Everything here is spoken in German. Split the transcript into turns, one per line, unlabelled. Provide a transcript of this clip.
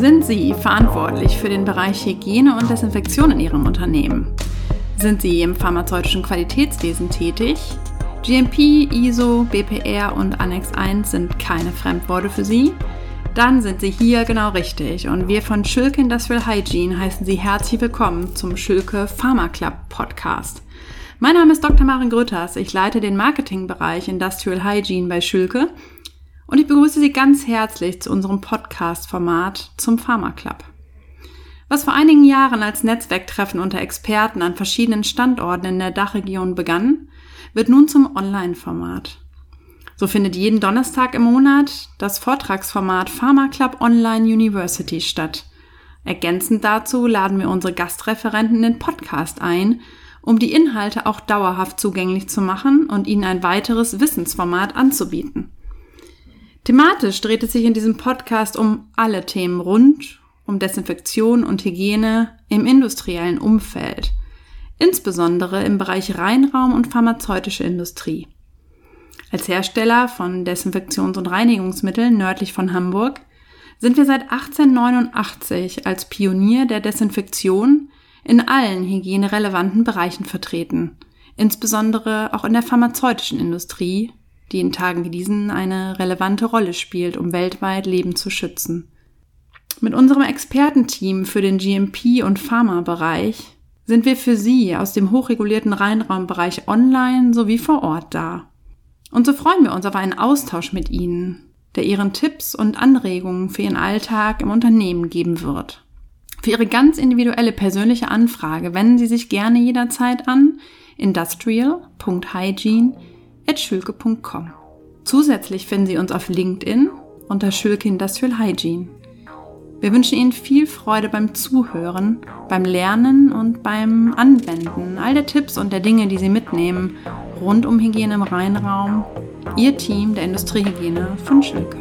Sind Sie verantwortlich für den Bereich Hygiene und Desinfektion in Ihrem Unternehmen? Sind Sie im pharmazeutischen Qualitätswesen tätig? GMP, ISO, BPR und Annex 1 sind keine Fremdworte für Sie? Dann sind Sie hier genau richtig und wir von Schülke Industrial Hygiene heißen Sie herzlich willkommen zum Schülke Pharma Club Podcast. Mein Name ist Dr. Maren Grütters. Ich leite den Marketingbereich Industrial Hygiene bei Schülke und ich begrüße Sie ganz herzlich zu unserem Podcast-Format zum Pharma Club. Was vor einigen Jahren als Netzwerktreffen unter Experten an verschiedenen Standorten in der Dachregion begann, wird nun zum Online-Format. So findet jeden Donnerstag im Monat das Vortragsformat Pharma Club Online University statt. Ergänzend dazu laden wir unsere Gastreferenten in den Podcast ein, um die Inhalte auch dauerhaft zugänglich zu machen und ihnen ein weiteres Wissensformat anzubieten. Thematisch dreht es sich in diesem Podcast um alle Themen rund um Desinfektion und Hygiene im industriellen Umfeld, insbesondere im Bereich Reinraum und pharmazeutische Industrie. Als Hersteller von Desinfektions- und Reinigungsmitteln nördlich von Hamburg sind wir seit 1889 als Pionier der Desinfektion in allen hygienerelevanten Bereichen vertreten, insbesondere auch in der pharmazeutischen Industrie die in Tagen wie diesen eine relevante Rolle spielt, um weltweit Leben zu schützen. Mit unserem Expertenteam für den GMP- und Pharma-Bereich sind wir für Sie aus dem hochregulierten Reinraumbereich online sowie vor Ort da. Und so freuen wir uns auf einen Austausch mit Ihnen, der Ihren Tipps und Anregungen für Ihren Alltag im Unternehmen geben wird. Für Ihre ganz individuelle persönliche Anfrage wenden Sie sich gerne jederzeit an industrial.hygiene schülke.com. Zusätzlich finden Sie uns auf LinkedIn unter Schülke Industrial Hygiene. Wir wünschen Ihnen viel Freude beim Zuhören, beim Lernen und beim Anwenden all der Tipps und der Dinge, die Sie mitnehmen, rund um Hygiene im Reinraum. Ihr Team der Industriehygiene von Schülke.